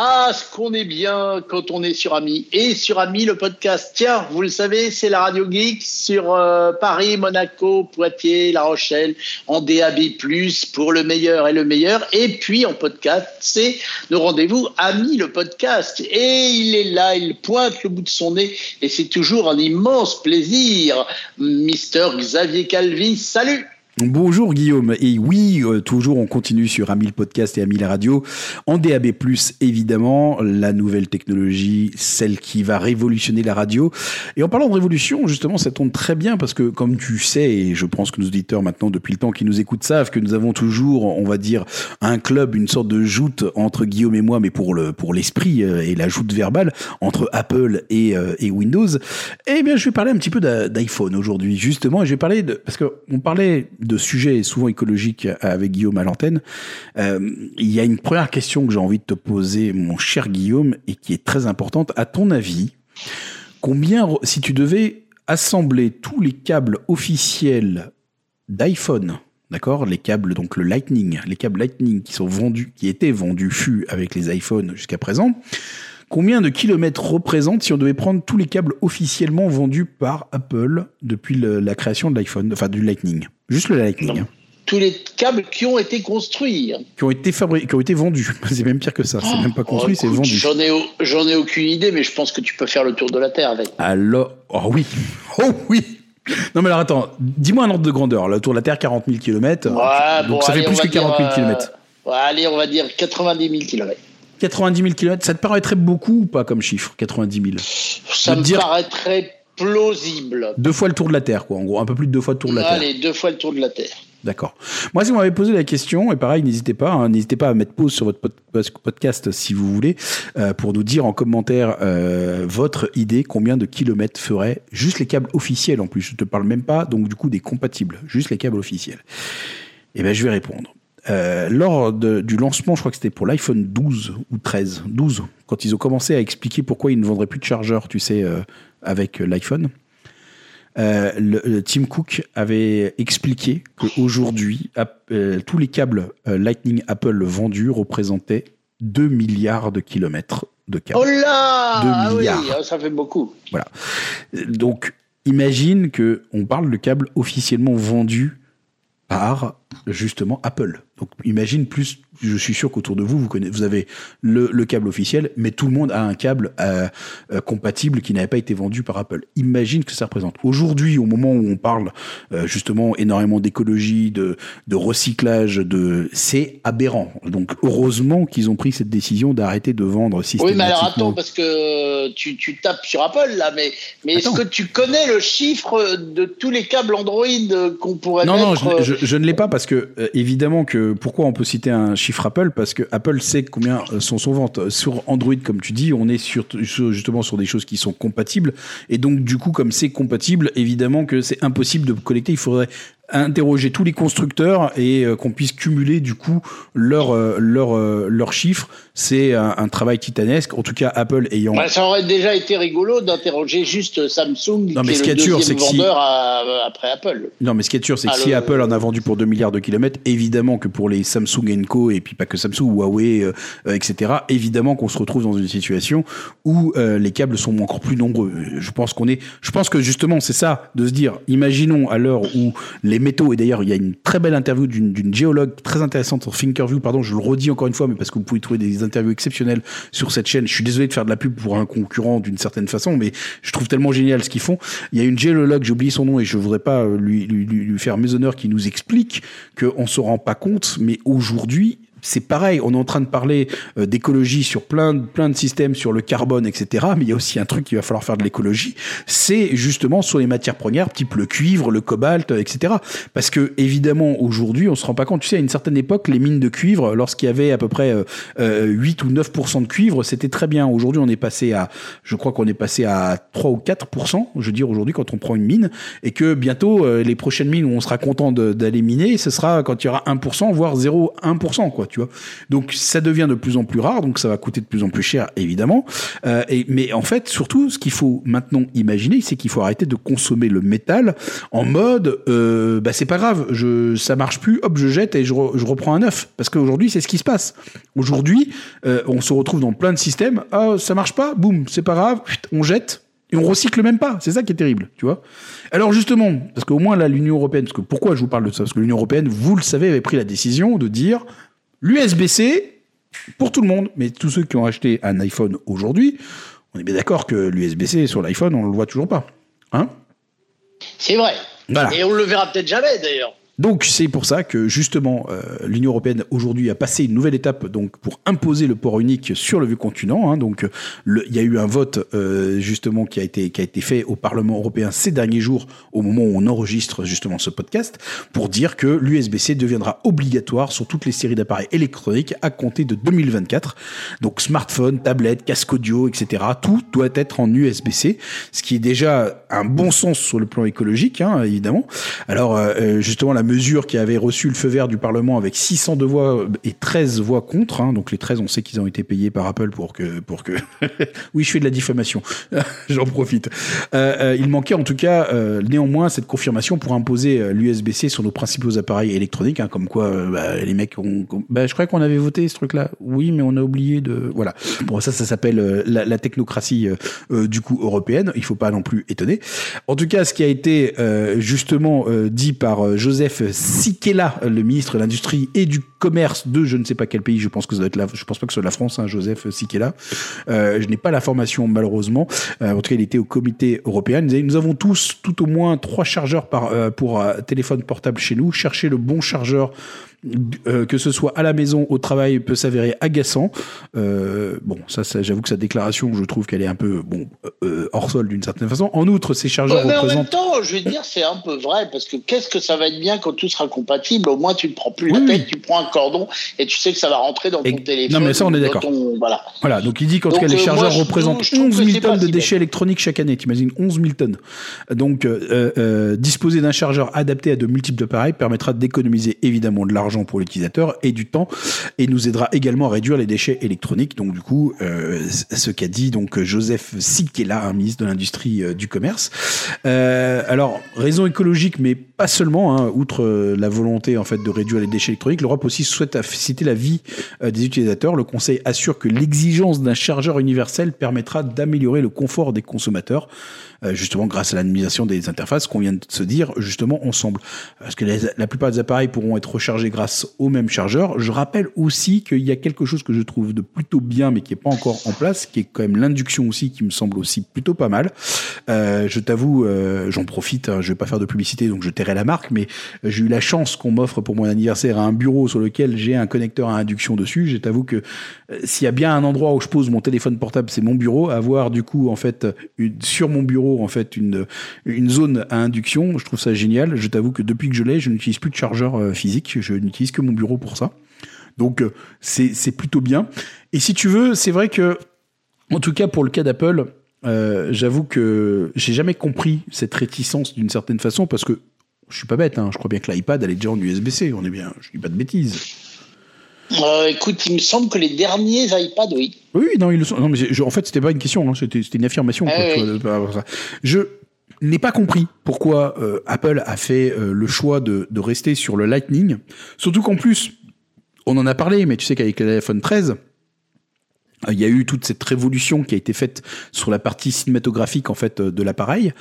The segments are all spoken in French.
Ah, ce qu'on est bien quand on est sur Ami et sur Ami le podcast. Tiens, vous le savez, c'est la Radio Geek sur euh, Paris, Monaco, Poitiers, La Rochelle, en DAB+, pour le meilleur et le meilleur. Et puis en podcast, c'est nos rendez-vous Ami le podcast. Et il est là, il pointe le bout de son nez et c'est toujours un immense plaisir. Mister Xavier Calvi, salut Bonjour Guillaume, et oui, euh, toujours on continue sur Amil Podcast et Amil Radio, en DAB+, évidemment, la nouvelle technologie, celle qui va révolutionner la radio. Et en parlant de révolution, justement, ça tombe très bien parce que, comme tu sais, et je pense que nos auditeurs maintenant, depuis le temps qui nous écoutent, savent que nous avons toujours, on va dire, un club, une sorte de joute entre Guillaume et moi, mais pour le pour l'esprit euh, et la joute verbale, entre Apple et, euh, et Windows. Eh bien, je vais parler un petit peu d'iPhone aujourd'hui, justement, et je vais parler de, parce que on parlait de sujets souvent écologiques avec Guillaume à l'antenne, euh, il y a une première question que j'ai envie de te poser, mon cher Guillaume, et qui est très importante. À ton avis, combien, si tu devais assembler tous les câbles officiels d'iPhone, d'accord, les câbles donc le Lightning, les câbles Lightning qui sont vendus, qui étaient vendus fût avec les iPhones jusqu'à présent, Combien de kilomètres représente si on devait prendre tous les câbles officiellement vendus par Apple depuis la création de l'iPhone, enfin du Lightning? Juste le Lightning. Hein. Tous les câbles qui ont été construits. Qui ont été fabriqués, qui ont été vendus. C'est même pire que ça. C'est même pas construit, c'est vendu. J'en ai, j'en ai aucune idée, mais je pense que tu peux faire le tour de la Terre avec. Alors, oh oui, oh oui. Non mais alors attends, dis-moi un ordre de grandeur. Le tour de la Terre, 40 000 km. donc ça fait plus que 40 000 km. allez, on va dire 90 000 km. 90 000 km, ça te paraîtrait beaucoup ou pas comme chiffre, 90 000 Ça me paraîtrait plausible. Deux fois le tour de la Terre, quoi, en gros, un peu plus de deux fois le tour de la Terre. Allez, deux fois le tour de la Terre. D'accord. Moi, si vous m'avez posé la question, et pareil, n'hésitez pas, hein, n'hésitez pas à mettre pause sur votre podcast si vous voulez, euh, pour nous dire en commentaire euh, votre idée, combien de kilomètres ferait juste les câbles officiels en plus. Je te parle même pas, donc du coup, des compatibles, juste les câbles officiels. Eh bien, je vais répondre. Euh, lors du lancement, je crois que c'était pour l'iPhone 12 ou 13, 12, quand ils ont commencé à expliquer pourquoi ils ne vendraient plus de chargeurs, tu sais, euh, avec l'iPhone. Euh, le, Tim Cook avait expliqué qu'aujourd'hui, tous les câbles Lightning Apple vendus représentaient 2 milliards de kilomètres de câbles. Oh là 2 ah milliards. Oui, ça fait beaucoup. Voilà. Donc, imagine que on parle de câbles officiellement vendus par justement Apple. Donc imagine plus je suis sûr qu'autour de vous, vous, connaissez, vous avez le, le, câble officiel, mais tout le monde a un câble euh, euh, compatible qui n'avait pas été vendu par Apple. Imagine que ça représente. Aujourd'hui, au moment où on parle euh, justement énormément d'écologie, de, de recyclage, de c'est aberrant. Donc heureusement qu'ils ont pris cette décision d'arrêter de vendre systématiquement. Oui, mais alors attends, parce que tu, tu tapes sur Apple là, mais, mais est-ce que tu connais le chiffre de tous les câbles Android qu'on pourrait non, Non, non, je, je, ne l'ai pas parce que évidemment que pourquoi on peut citer un chiffre chiffre Apple parce que Apple sait combien euh, sont son ventes. Sur Android, comme tu dis, on est sur, justement sur des choses qui sont compatibles. Et donc, du coup, comme c'est compatible, évidemment que c'est impossible de connecter. Il faudrait interroger tous les constructeurs et euh, qu'on puisse cumuler du coup leurs leur, euh, leurs chiffres. C'est un, travail titanesque. En tout cas, Apple ayant. Bah, ça aurait déjà été rigolo d'interroger juste Samsung, non, mais qui est, le deuxième vendeur après Apple. Non, mais ce qui est sûr, c'est que ah, si Apple en a vendu pour 2 milliards de kilomètres, évidemment que pour les Samsung Co et puis pas que Samsung, Huawei, euh, etc. Évidemment qu'on se retrouve dans une situation où les câbles sont encore plus nombreux. Je pense qu'on est. Je pense que justement, c'est ça de se dire. Imaginons à l'heure où les métaux. Et d'ailleurs, il y a une très belle interview d'une géologue très intéressante sur Thinkerview. Pardon, je le redis encore une fois, mais parce que vous pouvez trouver des interviews exceptionnelles sur cette chaîne. Je suis désolé de faire de la pub pour un concurrent d'une certaine façon, mais je trouve tellement génial ce qu'ils font. Il y a une géologue, j'ai oublié son nom et je voudrais pas lui, lui, lui faire méshonneur, qui nous explique qu'on se rend pas compte, mais aujourd'hui, c'est pareil, on est en train de parler euh, d'écologie sur plein de, plein de systèmes, sur le carbone, etc. Mais il y a aussi un truc qu'il va falloir faire de l'écologie, c'est justement sur les matières premières, type le cuivre, le cobalt, etc. Parce que évidemment, aujourd'hui, on se rend pas compte. Tu sais, à une certaine époque, les mines de cuivre, lorsqu'il y avait à peu près euh, 8 euh, ou 9% de cuivre, c'était très bien. Aujourd'hui, on est passé à, je crois qu'on est passé à 3 ou 4%, je veux dire aujourd'hui, quand on prend une mine, et que bientôt, euh, les prochaines mines où on sera content d'aller miner, ce sera quand il y aura 1%, voire 0,1%, quoi Donc ça devient de plus en plus rare, donc ça va coûter de plus en plus cher, évidemment. Euh, et, mais en fait, surtout, ce qu'il faut maintenant imaginer, c'est qu'il faut arrêter de consommer le métal en mode, euh, bah c'est pas grave, je, ça marche plus, hop, je jette et je, je reprends un neuf. Parce qu'aujourd'hui, c'est ce qui se passe. Aujourd'hui, euh, on se retrouve dans plein de systèmes. Ah, ça marche pas, boum, c'est pas grave, on jette et on recycle même pas. C'est ça qui est terrible, tu vois. Alors justement, parce qu'au moins là, l'Union européenne, parce que pourquoi je vous parle de ça? Parce que l'Union européenne, vous le savez, avait pris la décision de dire l'USB-C pour tout le monde, mais tous ceux qui ont acheté un iPhone aujourd'hui, on est bien d'accord que l'USB-C sur l'iPhone, on le voit toujours pas, hein? C'est vrai. Et on le verra peut-être jamais d'ailleurs. Donc c'est pour ça que justement euh, l'Union européenne aujourd'hui a passé une nouvelle étape donc pour imposer le port unique sur le vieux continent. Hein, donc il y a eu un vote euh, justement qui a été qui a été fait au Parlement européen ces derniers jours au moment où on enregistre justement ce podcast pour dire que l'USB-C deviendra obligatoire sur toutes les séries d'appareils électroniques à compter de 2024. Donc smartphone, tablette, casque audio, etc. Tout doit être en USB-C, ce qui est déjà un bon sens sur le plan écologique, hein, évidemment. Alors euh, justement la mesure qui avait reçu le feu vert du Parlement avec 602 voix et 13 voix contre. Hein. donc les 13, on sait qu'ils ont été payés par Apple pour que... Pour que oui, je fais de la diffamation. J'en profite. Euh, euh, il manquait en tout cas euh, néanmoins cette confirmation pour imposer l'USB-C sur nos principaux appareils électroniques, hein, comme quoi bah, les mecs. Bah, je crois qu'on avait voté ce truc-là. Oui, mais on a oublié de... Voilà. Bon, ça, ça s'appelle la, la, technocratie du coup européenne. Il faut pas non plus étonner. En tout cas, ce qui a été justement dit par Joseph Sikela, le ministre de l'Industrie et du Commerce de je ne sais pas quel pays, je pense que ça doit être la, je pense pas que ce soit la France, hein, Joseph Sikela. Euh, je n'ai pas la formation malheureusement. Euh, en tout cas, il était au comité européen. Nous avons tous tout au moins trois chargeurs euh, pour téléphone portable chez nous. Cherchez le bon chargeur euh, que ce soit à la maison, au travail, peut s'avérer agaçant. Euh, bon, ça, ça j'avoue que sa déclaration, je trouve qu'elle est un peu bon euh, hors sol d'une certaine façon. En outre, ces chargeurs mais représentent. En même temps, je vais dire, c'est un peu vrai parce que qu'est-ce que ça va être bien quand tout sera compatible? Au moins, tu ne prends plus la tête, tu prends un cordon et tu sais que ça va rentrer dans ton téléphone. Non, mais ça, on est d'accord. Voilà. voilà. Donc, il dit qu'en tout cas, les chargeurs représentent 11 000 tonnes de déchets électroniques chaque année. T'imagines 11 000 tonnes. Donc, disposer d'un chargeur adapté à de multiples appareils permettra d'économiser évidemment de l'argent pour l'utilisateur et du temps et nous aidera également à réduire les déchets électroniques. Donc du coup, euh, ce qu'a dit donc Joseph Sikela, un ministre de l'industrie euh, du commerce. Euh, alors raison écologique, mais pas seulement. Hein, outre la volonté en fait de réduire les déchets électroniques, l'Europe aussi souhaite faciliter la vie des utilisateurs. Le Conseil assure que l'exigence d'un chargeur universel permettra d'améliorer le confort des consommateurs. Justement grâce à l'administration des interfaces qu'on vient de se dire justement ensemble. Parce que la plupart des appareils pourront être rechargés grâce au même chargeur. Je rappelle aussi qu'il y a quelque chose que je trouve de plutôt bien, mais qui est pas encore en place, qui est quand même l'induction aussi, qui me semble aussi plutôt pas mal. Euh, je t'avoue, euh, j'en profite, hein, je vais pas faire de publicité, donc je tairai la marque, mais j'ai eu la chance qu'on m'offre pour mon anniversaire un bureau sur lequel j'ai un connecteur à induction dessus. Je t'avoue que s'il y a bien un endroit où je pose mon téléphone portable, c'est mon bureau. Avoir du coup en fait sur mon bureau en fait une, une zone à induction. Je trouve ça génial. Je t'avoue que depuis que je l'ai, je n'utilise plus de chargeur euh, physique. N'utilise que mon bureau pour ça. Donc euh, c'est plutôt bien. Et si tu veux, c'est vrai que, en tout cas pour le cas d'Apple, euh, j'avoue que j'ai jamais compris cette réticence d'une certaine façon parce que je suis pas bête. Hein. je crois bien que l'iPad elle est déjà en USB-C. On est bien. Je dis pas de bêtises. Euh, écoute, il me semble que les derniers iPads, oui. Oui, non, ils le sont. Non, mais en fait, c'était pas une question, hein, c'était une affirmation. Ah je n'ai pas compris pourquoi euh, Apple a fait euh, le choix de, de, rester sur le Lightning. Surtout qu'en plus, on en a parlé, mais tu sais qu'avec l'iPhone 13, euh, il y a eu toute cette révolution qui a été faite sur la partie cinématographique en fait euh, de l'appareil,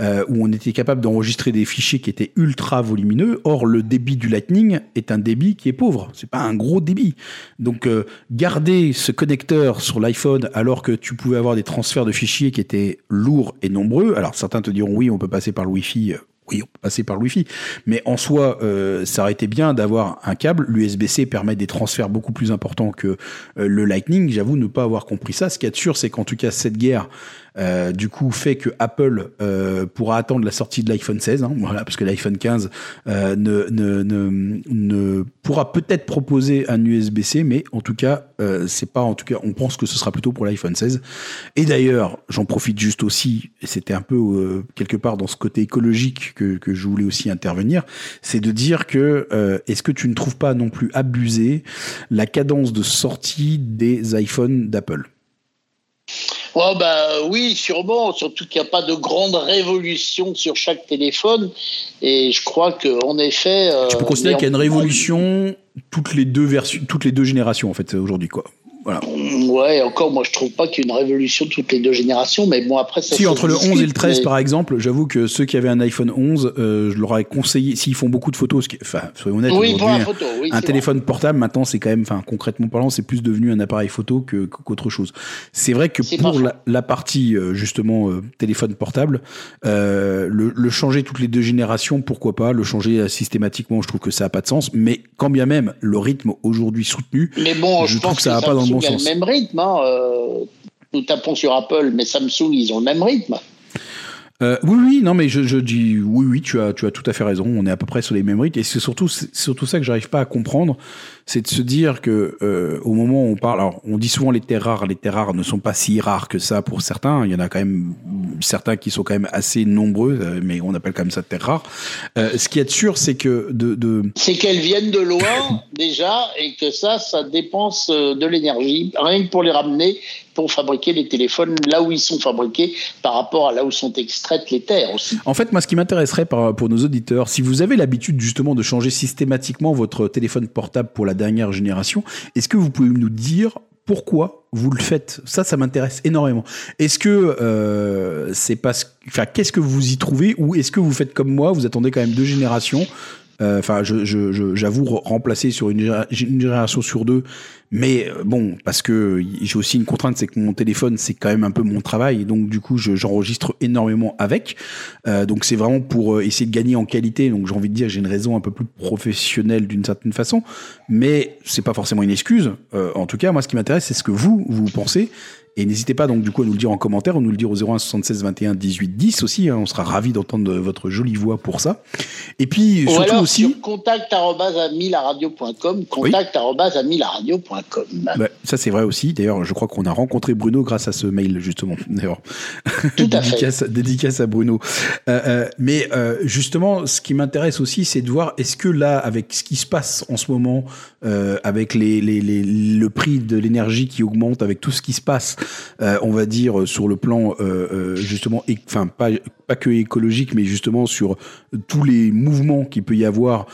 euh, où on était capable d'enregistrer des fichiers qui étaient ultra volumineux. Or, le débit du Lightning est un débit qui est pauvre. C'est pas un gros débit. Donc, garder ce connecteur sur l'iPhone alors que tu pouvais avoir des transferts de fichiers qui étaient lourds et nombreux. Alors, certains te diront oui, on peut passer par le Wi-Fi oui, on peut passer par le Wi-Fi. Mais en soi, euh, ça aurait été bien d'avoir un câble. L'USB-C permet des transferts beaucoup plus importants que euh, le Lightning. J'avoue ne pas avoir compris ça. Ce qui est sûr, c'est qu'en tout cas, cette guerre du coup, fait que Apple pourra attendre la sortie de l'iPhone 16, hein, voilà, parce que l'iPhone 15 ne, ne, ne, ne, pourra peut-être proposer un USB-C, mais en tout cas, c'est pas, en tout cas, on pense que ce sera plutôt pour l'iPhone 16. Et d'ailleurs, j'en profite juste aussi, et c'était un peu quelque part dans ce côté écologique que, que je voulais aussi intervenir, c'est de dire que est-ce que tu ne trouves pas non plus abusé la cadence de sortie des iPhones d'Apple? Oh bah oui, sûrement, surtout qu'il n'y a pas de grande révolution sur chaque téléphone. Et je crois qu'en effet. tu peux considérer qu'il y a une révolution toutes les deux versions, toutes les deux générations en fait aujourd'hui quoi. Voilà. Ouais, encore, moi, je trouve pas qu'il y ait une révolution toutes les deux générations, mais bon, après, ça Si, entre le 11 et le 13, par exemple, j'avoue que ceux qui avaient un iPhone 11, euh, je leur aurais conseillé, s'ils font beaucoup de photos, enfin, soyons honnêtes, oui, pour photo, oui, un téléphone portable, maintenant, c'est quand même, enfin, concrètement parlant, c'est plus devenu un appareil photo que, qu'autre chose. C'est vrai que pour la, la, partie, euh, justement, euh, téléphone portable, le, le, changer toutes les deux générations, pourquoi pas, le changer systématiquement, je trouve que ça a pas de sens, mais quand bien même, le rythme aujourd'hui soutenu, mais bon, je, trouve que ça n'a pas dans le bon sens. le même rythme. Hein, euh, nous tapons sur Apple, mais Samsung, ils ont le même rythme. Euh, oui, oui, non, mais je, je, dis oui, oui, tu as, tu as tout à fait raison. On est à peu près sur les mêmes rythmes, et c'est surtout, surtout ça que j'arrive pas à comprendre, c'est de se dire que euh, au moment où on parle, alors on dit souvent les terres rares, les terres rares ne sont pas si rares que ça pour certains. Il y en a quand même certains qui sont quand même assez nombreux, euh, mais on appelle quand même ça terres rares. Euh, ce qui est sûr, c'est que de, de... c'est qu'elles viennent de loin déjà, et que ça, ça dépense euh, de l'énergie rien que pour les ramener pour fabriquer les téléphones là où ils sont fabriqués par rapport à là où sont extraites les terres aussi. En fait, moi, ce qui m'intéresserait pour nos auditeurs, si vous avez l'habitude justement de changer systématiquement votre téléphone portable pour la dernière génération. Est-ce que vous pouvez nous dire pourquoi vous le faites? Ça, ça m'intéresse énormément. Est-ce que euh, c'est parce, enfin, qu'est-ce que vous y trouvez, ou est-ce que vous faites comme moi, vous attendez quand même deux générations? Euh, Enfin, j'avoue remplacer sur une, génération sur deux, mais euh, bon, parce que j'ai aussi une contrainte, c'est que mon téléphone, c'est quand même un peu mon travail, et donc du coup, j'enregistre énormément avec. Euh, donc c'est vraiment pour essayer de gagner en qualité. Donc j'ai envie de dire, j'ai une raison un peu plus professionnelle d'une certaine façon, mais c'est pas forcément une excuse. en tout cas, moi, ce qui m'intéresse, c'est ce que vous vous pensez. Et n'hésitez pas donc du coup à nous le dire en commentaire, ou nous le dire au 01 76 21 18 10 aussi. Hein, on sera ravi d'entendre votre jolie voix pour ça. Et puis surtout alors, aussi sur contact@amilaradio.com, Ouais, ça c'est vrai aussi. D'ailleurs, je crois qu'on a rencontré Bruno grâce à ce mail justement. D'ailleurs, tout à dédicace, fait. Dédicace à Bruno. Euh, euh, mais euh, justement, ce qui m'intéresse aussi, c'est de voir est-ce que là, avec ce qui se passe en ce moment, avec les, les, les, le prix de l'énergie qui augmente, avec tout ce qui se passe on va dire sur le plan justement, enfin pas pas que écologique, mais justement sur tous les mouvements qu'il peut y avoir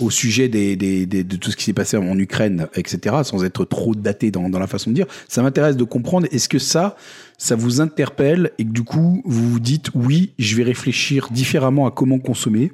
au sujet des, de tout ce qui s'est passé en Ukraine, etc., sans être trop daté dans, dans la façon de dire. Ça m'intéresse de comprendre, est-ce que ça, ça vous interpelle et que du coup, vous vous dites, oui, je vais réfléchir différemment à comment consommer,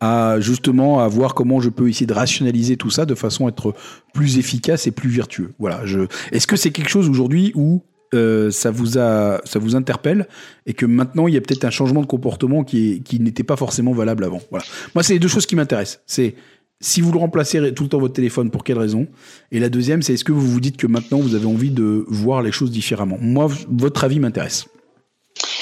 à justement à voir comment je peux essayer de rationaliser tout ça de façon à être plus efficace et plus vertueux. Voilà. Je... Est-ce que c'est quelque chose aujourd'hui où euh, ça vous a, ça vous interpelle et que maintenant il y a peut-être un changement de comportement qui, qui n'était pas forcément valable avant? Voilà. Moi, c'est les deux choses qui m'intéressent. C'est si vous le remplacez tout le temps votre téléphone, pour quelle raison? Et la deuxième, c'est est-ce que vous vous dites que maintenant vous avez envie de voir les choses différemment? Moi, votre avis m'intéresse.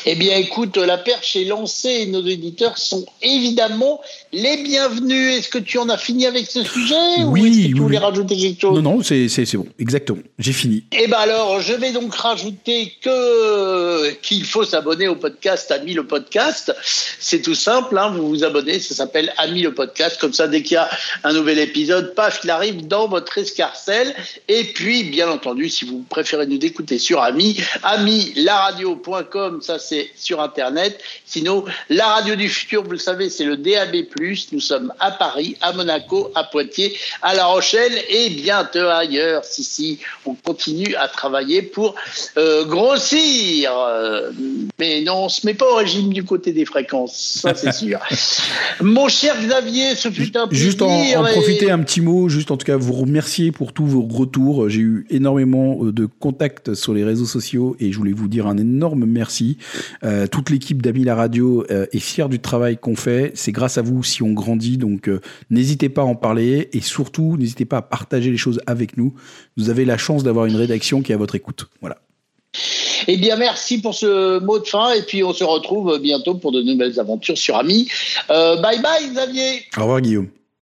Eh bien, écoute, la perche est lancée et nos éditeurs sont évidemment les bienvenus. Est-ce que tu en as fini avec ce sujet oui, ou est-ce que tu voulais rajouter quelque chose? Non, non, c'est bon, exactement. J'ai fini. Eh bien alors, je vais donc rajouter que qu'il faut s'abonner au podcast Ami le podcast. C'est tout simple, hein, vous vous abonnez, ça s'appelle Ami le podcast. Comme ça, dès qu'il y a un nouvel épisode, paf, il arrive dans votre escarcelle. Et puis, bien entendu, si vous préférez nous écouter sur Ami, amilaradio.com, ça c'est sur Internet. Sinon, la radio du futur, vous le savez, c'est le DAB+. Nous sommes à Paris, à Monaco, à Poitiers, à La Rochelle et bientôt ailleurs. Si, si, on continue à travailler pour euh, grossir. Mais non, on se met pas au régime du côté des fréquences, ça c'est sûr. Mon cher Xavier, ce fut un plaisir. Juste en, profiter un petit mot, juste en tout cas vous remercier pour tous vos retours. J'ai eu énormément euh, de contacts sur les réseaux sociaux et je voulais vous dire un énorme merci. Euh, toute l'équipe d'Ami la radio euh, est fière du travail qu'on fait. C'est grâce à vous si on grandit. Donc euh, n'hésitez pas à en parler et surtout n'hésitez pas à partager les choses avec nous. Vous avez la chance d'avoir une rédaction qui est à votre écoute. Voilà. Eh bien, merci pour ce mot de fin. Et puis, on se retrouve bientôt pour de nouvelles aventures sur Ami. Bye bye, Xavier. Au revoir, Guillaume.